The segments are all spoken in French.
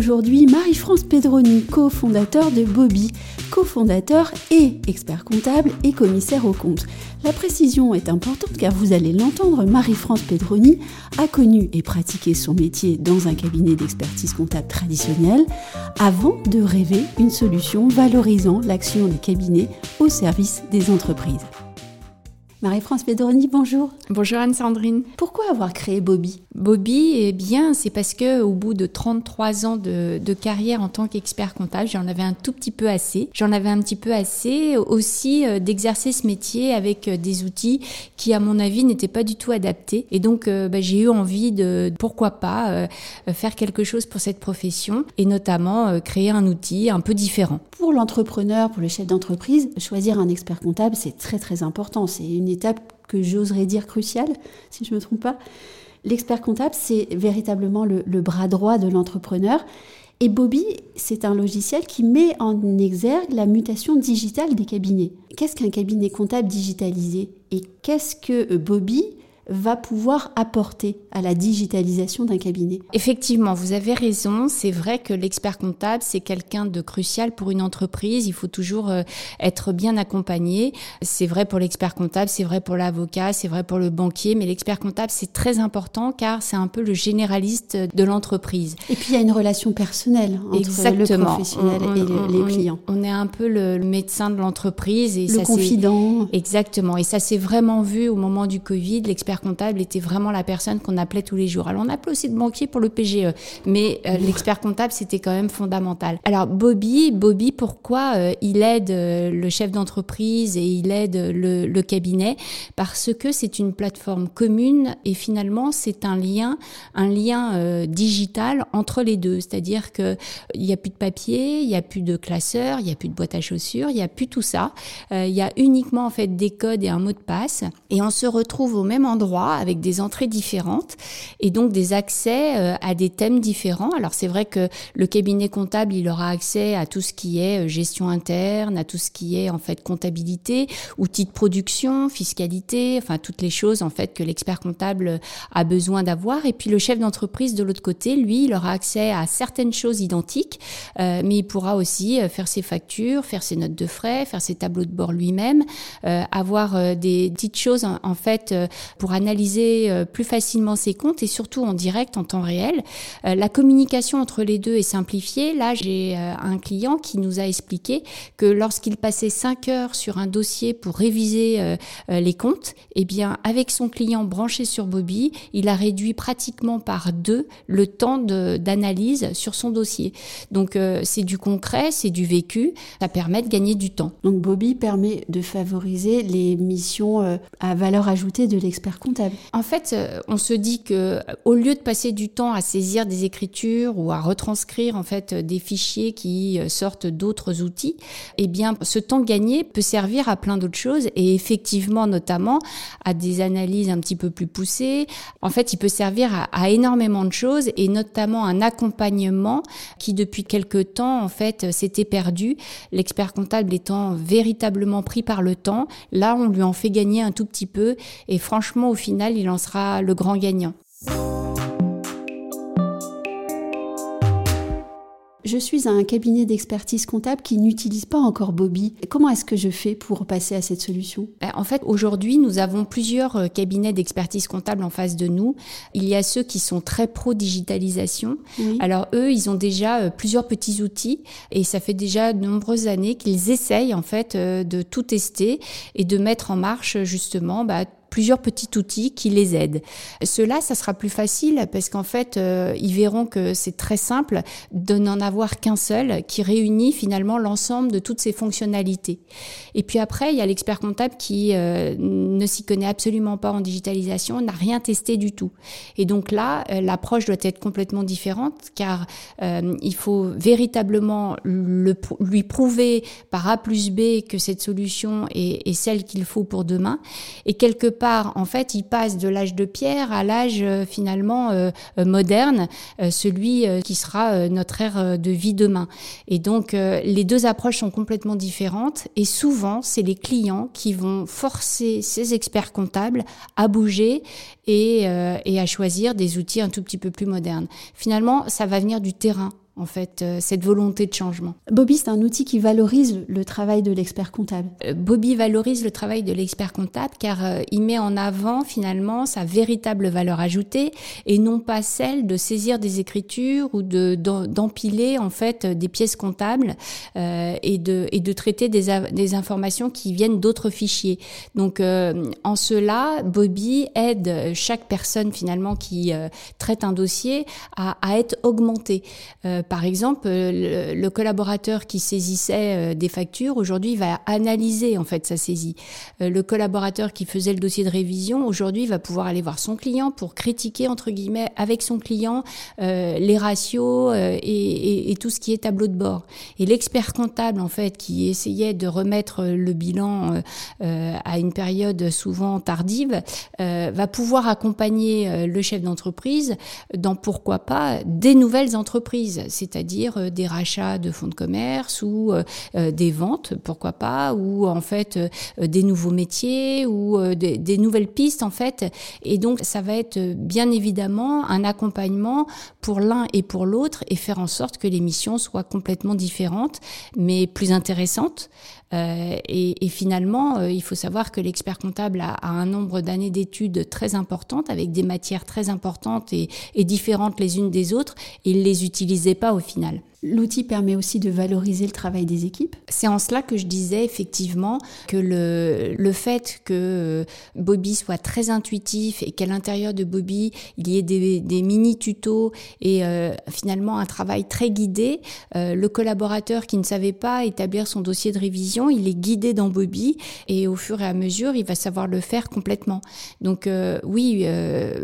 aujourd'hui, Marie-France Pedroni, cofondateur de Bobby, cofondateur et expert comptable et commissaire aux comptes. La précision est importante car vous allez l'entendre, Marie-France Pedroni a connu et pratiqué son métier dans un cabinet d'expertise comptable traditionnel avant de rêver une solution valorisant l'action des cabinets au service des entreprises. Marie-France Pedroni, bonjour. Bonjour Anne-Sandrine. Pourquoi avoir créé Bobby? Bobby, eh bien, c'est parce que au bout de 33 ans de, carrière en tant qu'expert comptable, j'en avais un tout petit peu assez. J'en avais un petit peu assez aussi euh, d'exercer ce métier avec euh, des outils qui, à mon avis, n'étaient pas du tout adaptés. Et donc, euh, bah, j'ai eu envie de, pourquoi pas, faire quelque chose pour cette profession et notamment créer un outil un peu différent. Pour l'entrepreneur, pour le chef d'entreprise, choisir un expert comptable, c'est très très important. C'est une étape que j'oserais dire cruciale, si je ne me trompe pas. L'expert comptable, c'est véritablement le, bras droit de l'entrepreneur. Et Bobby, c'est un logiciel qui met en exergue la mutation digitale des cabinets. Qu'est-ce qu'un cabinet comptable digitalisé? Et qu'est-ce que euh, Bobby va pouvoir apporter à la digitalisation d'un cabinet. Effectivement, vous avez raison. C'est vrai que l'expert comptable, c'est quelqu'un de crucial pour une entreprise. Il faut toujours euh, être bien accompagné. C'est vrai pour l'expert comptable, c'est vrai pour l'avocat, c'est vrai pour le banquier, mais l'expert comptable, c'est très important car c'est un peu le généraliste de l'entreprise. Et puis il y a une relation personnelle entre Exactement. le professionnel et les clients. On est un peu le, médecin de l'entreprise et le confident. Exactement. Et ça s'est vraiment vu au moment du Covid. L'expert comptable était vraiment la personne qu'on appelait tous les jours. Alors on appelait aussi de banquier pour le PGE, mais euh, l'expert comptable c'était quand même fondamental. Alors Bobby, Bobby, pourquoi euh, il aide euh, le chef d'entreprise et il aide le, le cabinet? Parce que c'est une plateforme commune et finalement c'est un lien, un lien digital entre les deux. C'est-à-dire que il n'y a plus de papier, il n'y a plus de classeur, il n'y a plus de boîte à chaussures, il n'y a plus tout ça. il y a uniquement en fait des codes et un mot de passe et on se retrouve au même endroit avec des entrées différentes et donc des accès euh, à des thèmes différents. Alors c'est vrai que le cabinet comptable, il aura accès à tout ce qui est euh, gestion interne, à tout ce qui est en fait comptabilité, outils de production, fiscalité, enfin toutes les choses en fait que l'expert comptable a besoin d'avoir. Et puis le chef d'entreprise de l'autre côté, lui, il aura accès à certaines choses identiques, euh, mais il pourra aussi faire ses factures, faire ses notes de frais, faire ses tableaux de bord lui-même, avoir des petites choses en fait pour analyser euh, plus facilement ses comptes et surtout en direct, en temps réel. Euh, la communication entre les deux est simplifiée. Là, j'ai euh, un client qui nous a expliqué que lorsqu'il passait 5 heures sur un dossier pour réviser les comptes, eh bien, avec son client branché sur Bobby, il a réduit pratiquement par deux le temps d'analyse sur son dossier. Donc, c'est du concret, c'est du vécu. Ça permet de gagner du temps. Donc, Bobby permet de favoriser les missions à valeur ajoutée de l'expert en fait, euh, on se dit que au lieu de passer du temps à saisir des écritures ou à retranscrire en fait des fichiers qui euh, sortent d'autres outils, eh bien, ce temps gagné peut servir à plein d'autres choses et effectivement, notamment à des analyses un petit peu plus poussées. En fait, il peut servir à, à énormément de choses et notamment un accompagnement qui depuis quelque temps en fait s'était perdu. L'expert comptable étant véritablement pris par le temps, là, on lui en fait gagner un tout petit peu et franchement, au final, il en sera le grand gagnant. Je suis à un cabinet d'expertise comptable qui n'utilise pas encore Bobby. Comment est-ce que je fais pour passer à cette solution? Ben, En fait, aujourd'hui, nous avons plusieurs euh, cabinets d'expertise comptable en face de nous. Il y a ceux qui sont très pro-digitalisation. Alors eux, ils ont déjà euh, plusieurs petits outils et ça fait déjà de nombreuses années qu'ils essayent en fait euh, de tout tester et de mettre en marche justement bah, plusieurs petits outils qui les aident. Cela, ça sera plus facile parce qu'en fait, euh, ils verront que c'est très simple de n'en avoir qu'un seul qui réunit finalement l'ensemble de toutes ces fonctionnalités. Et puis après, il y a l'expert comptable qui euh, ne s'y connaît absolument pas en digitalisation, n'a rien testé du tout. Et donc là, euh, l'approche doit être complètement différente car il faut véritablement le, lui prouver par A plus B que cette solution est, est celle qu'il faut pour demain. Et quelque part, en fait, il passe de l'âge de pierre à l'âge finalement moderne, celui qui sera notre ère de vie demain. Et donc, les deux approches sont complètement différentes et souvent, c'est les clients qui vont forcer ces experts comptables à bouger et, et à choisir des outils un tout petit peu plus modernes. Finalement, ça va venir du terrain en fait, euh, cette volonté de changement. Bobby, c'est un outil qui valorise le travail de l'expert comptable. Euh, Bobby valorise le travail de l'expert comptable car euh, il met en avant finalement sa véritable valeur ajoutée et non pas celle de saisir des écritures ou de d'empiler en fait des pièces comptables et de et de traiter des, des informations qui viennent d'autres fichiers. Donc en cela, Bobby aide chaque personne finalement qui traite un dossier à, à être augmentée par exemple, euh, le, collaborateur qui saisissait euh, des factures, aujourd'hui, va analyser en fait sa saisie. Euh, le collaborateur qui faisait le dossier de révision, aujourd'hui, va pouvoir aller voir son client pour critiquer entre guillemets avec son client les ratios et, tout ce qui est tableau de bord. Et l'expert comptable en fait qui essayait de remettre le bilan à une période souvent tardive, va pouvoir accompagner le chef d'entreprise dans pourquoi pas des nouvelles entreprises c'est-à-dire euh, des rachats de fonds de commerce ou euh, euh, des ventes, pourquoi pas, ou en fait des nouveaux métiers ou des, des, nouvelles pistes en fait. Et donc ça va être bien évidemment un accompagnement pour l'un et pour l'autre et faire en sorte que les missions soient complètement différentes mais plus intéressantes. Euh, et, et, finalement, euh, il faut savoir que l'expert comptable a, a, un nombre d'années d'études très importantes, avec des matières très importantes et, et différentes les unes des autres, et il les utilisait pas au final. L'outil permet aussi de valoriser le travail des équipes. C'est en cela que je disais effectivement que le, le fait que Bobby soit très intuitif et qu'à l'intérieur de Bobby, il y ait des, des mini tutos et euh, finalement un travail très guidé, euh, le collaborateur qui ne savait pas établir son dossier de révision, il est guidé dans Bobby et au fur et à mesure, il va savoir le faire complètement. Donc euh, oui,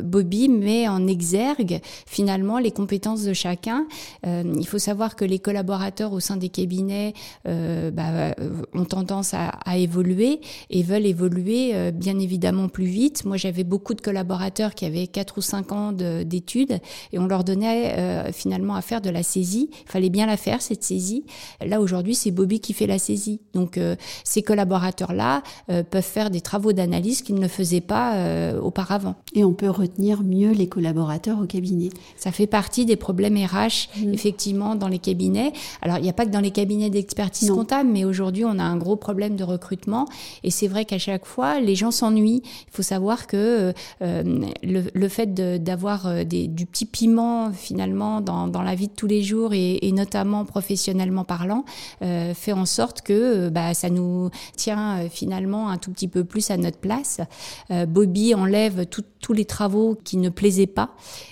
Bobby met en exergue finalement les compétences de chacun. il faut savoir que les collaborateurs au sein des cabinets euh, bah, euh, ont tendance à, à, évoluer et veulent évoluer euh, bien évidemment plus vite. Moi, j'avais beaucoup de collaborateurs qui avaient 4 ou 5 ans d'études et on leur donnait euh, finalement à faire de la saisie. Il fallait bien la faire, cette saisie. Là, aujourd'hui, c'est Bobby qui fait la saisie. Donc, ces collaborateurs-là peuvent faire des travaux d'analyse qu'ils ne faisaient pas auparavant. Et on peut retenir mieux les collaborateurs au cabinet. Ça fait partie des problèmes RH, mmh. effectivement, dans les cabinets. Alors, il n'y a pas que dans les cabinets d'expertise comptable, mais aujourd'hui, on a un gros problème de recrutement. Et c'est vrai qu'à chaque fois, les gens s'ennuient. Il faut savoir que euh, le, le, fait d'avoir euh, du petit piment, finalement, dans, dans, la vie de tous les jours, et, et notamment professionnellement parlant, euh, fait en sorte que euh, bah, ça nous tient euh, finalement un tout petit peu plus à notre place. Bobby enlève tous les travaux qui ne plaisaient pas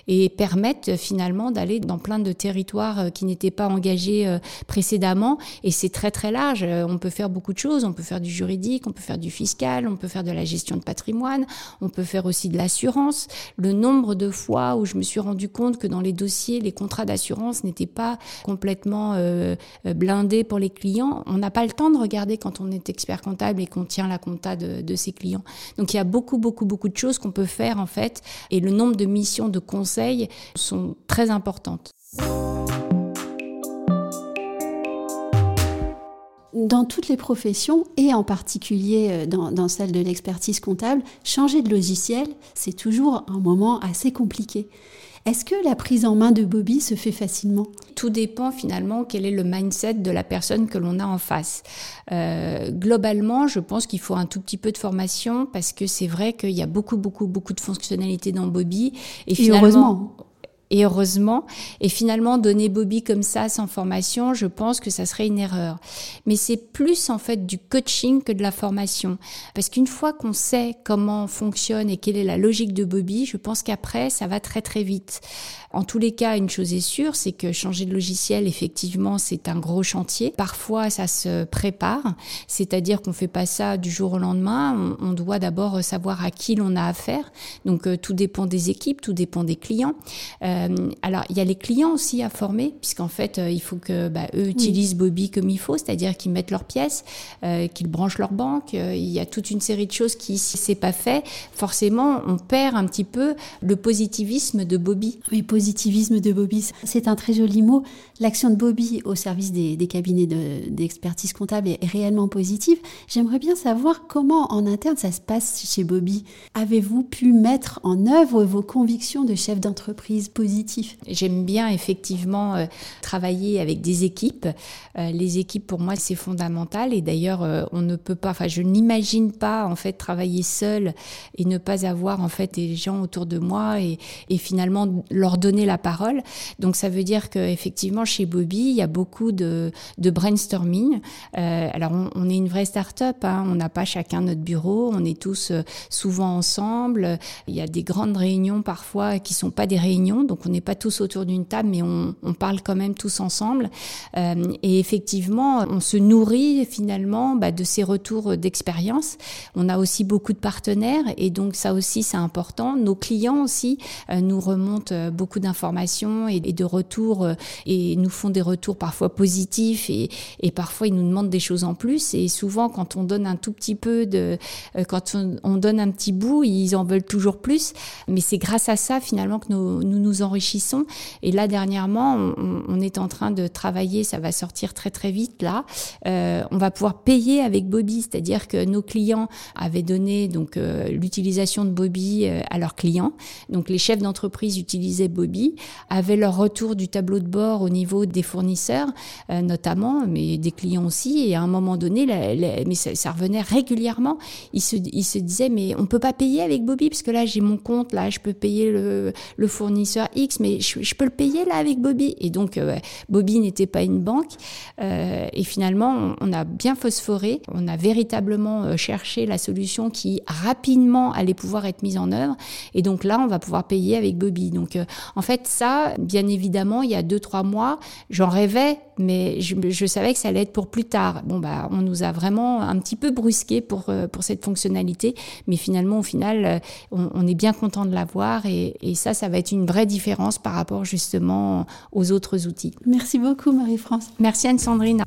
et permettent finalement d'aller dans plein de territoires qui n'étaient pas engagé euh, précédemment. Et c'est très très large. Euh, on peut faire beaucoup de choses. On peut faire du juridique, on peut faire du fiscal, on peut faire de la gestion de patrimoine, on peut faire aussi de l'assurance. Le nombre de fois où je me suis rendu compte que dans les dossiers, les contrats d'assurance n'étaient pas complètement euh, blindés pour les clients. On n'a pas le temps de regarder quand on est expert comptable et qu'on tient la compta de, de ses clients. Donc il y a beaucoup beaucoup beaucoup de choses qu'on peut faire en fait. Et le nombre de missions de conseils sont très importantes. Dans toutes les professions, et en particulier euh, dans, dans celle de l'expertise comptable, changer de logiciel, c'est toujours un moment assez compliqué. Est-ce que la prise en main de Bobby se fait facilement? Tout dépend finalement quel est le mindset de la personne que l'on a en face. Euh, globalement, je pense qu'il faut un tout petit peu de formation parce que c'est vrai qu'il y a beaucoup, beaucoup, beaucoup de fonctionnalités dans Bobby. Et, et finalement, heureusement et heureusement. Et finalement, donner Bobby comme ça sans formation, je pense que ça serait une erreur. Mais c'est plus en fait du coaching que de la formation. Parce qu'une fois qu'on sait comment fonctionne et quelle est la logique de Bobby, je pense qu'après, ça va très très vite. En tous les cas, une chose est sûre, c'est que changer de logiciel, effectivement, c'est un gros chantier. Parfois, ça se prépare, c'est-à-dire qu'on fait pas ça du jour au lendemain. On, doit d'abord savoir à qui l'on a affaire. Donc, euh, tout dépend des équipes, tout dépend des clients. Euh, alors, il y a les clients aussi à former, puisqu'en fait, il faut que bah, eux utilisent Bobby comme il faut, c'est-à-dire qu'ils mettent leurs pièces, qu'ils branchent leur banque. il y a toute une série de choses qui, si c'est pas fait, forcément, on perd un petit peu le positivisme de Bobby. Oui, positivisme de Bobby, c'est un très joli mot. L'action de Bobby au service des, cabinets d'expertise comptable est réellement positive. J'aimerais bien savoir comment en interne ça se passe chez Bobby. Avez-vous pu mettre en œuvre vos convictions de chef d'entreprise J'aime bien effectivement euh, travailler avec des équipes. Euh, les équipes pour moi c'est fondamental et d'ailleurs euh, on ne peut pas, enfin je n'imagine pas en fait travailler seul et ne pas avoir en fait des gens autour de moi et, finalement leur donner la parole. Donc ça veut dire qu'effectivement chez Bobby il y a beaucoup de, brainstorming. alors on, est une vraie start-up, hein. on n'a pas chacun notre bureau, on est tous souvent ensemble. Il y a des grandes réunions parfois qui sont pas des réunions, on n'est pas tous autour d'une table, mais on, parle quand même tous ensemble. Euh, et effectivement, on se nourrit finalement bah, de ces retours d'expérience. On a aussi beaucoup de partenaires et donc ça aussi c'est important. Nos clients aussi euh, nous remontent euh, beaucoup d'informations et, de retours et nous font des retours parfois positifs et, parfois ils nous demandent des choses en plus. Et souvent quand on donne un tout petit peu de, quand on, on donne un petit bout, ils en veulent toujours plus. Mais c'est grâce à ça finalement que nous, nous, enrichissons. Et là dernièrement, on, est en train de travailler, ça va sortir très très vite là. Euh, on va pouvoir payer avec Bobby, c'est-à-dire que nos clients avaient donné donc euh, l'utilisation de Bobby euh, à leurs clients. Donc les chefs d'entreprise utilisaient Bobby, avaient leur retour du tableau de bord au niveau des fournisseurs notamment, mais des clients aussi. Et à un moment donné, mais ça, revenait régulièrement. Ils se, disaient mais on peut pas payer avec Bobby parce que là j'ai mon compte, là je peux payer le fournisseur X, mais je, peux le payer là avec Bobby. Et donc euh, Bobby n'était pas une banque. Euh, et finalement on, a bien phosphoré, on a véritablement euh, cherché la solution qui rapidement allait pouvoir être mise en œuvre. Et donc là on va pouvoir payer avec Bobby. Donc en fait ça, bien évidemment, il y a deux trois mois, j'en rêvais, mais je, je, savais que ça allait être pour plus tard. Bon bah on nous a vraiment un petit peu brusqué pour pour cette fonctionnalité, mais finalement, au final, euh, on, est bien content de l'avoir et, et ça, ça va être une vraie différence par rapport justement aux autres outils. Merci beaucoup, Marie-France. Merci Anne-Sandrine.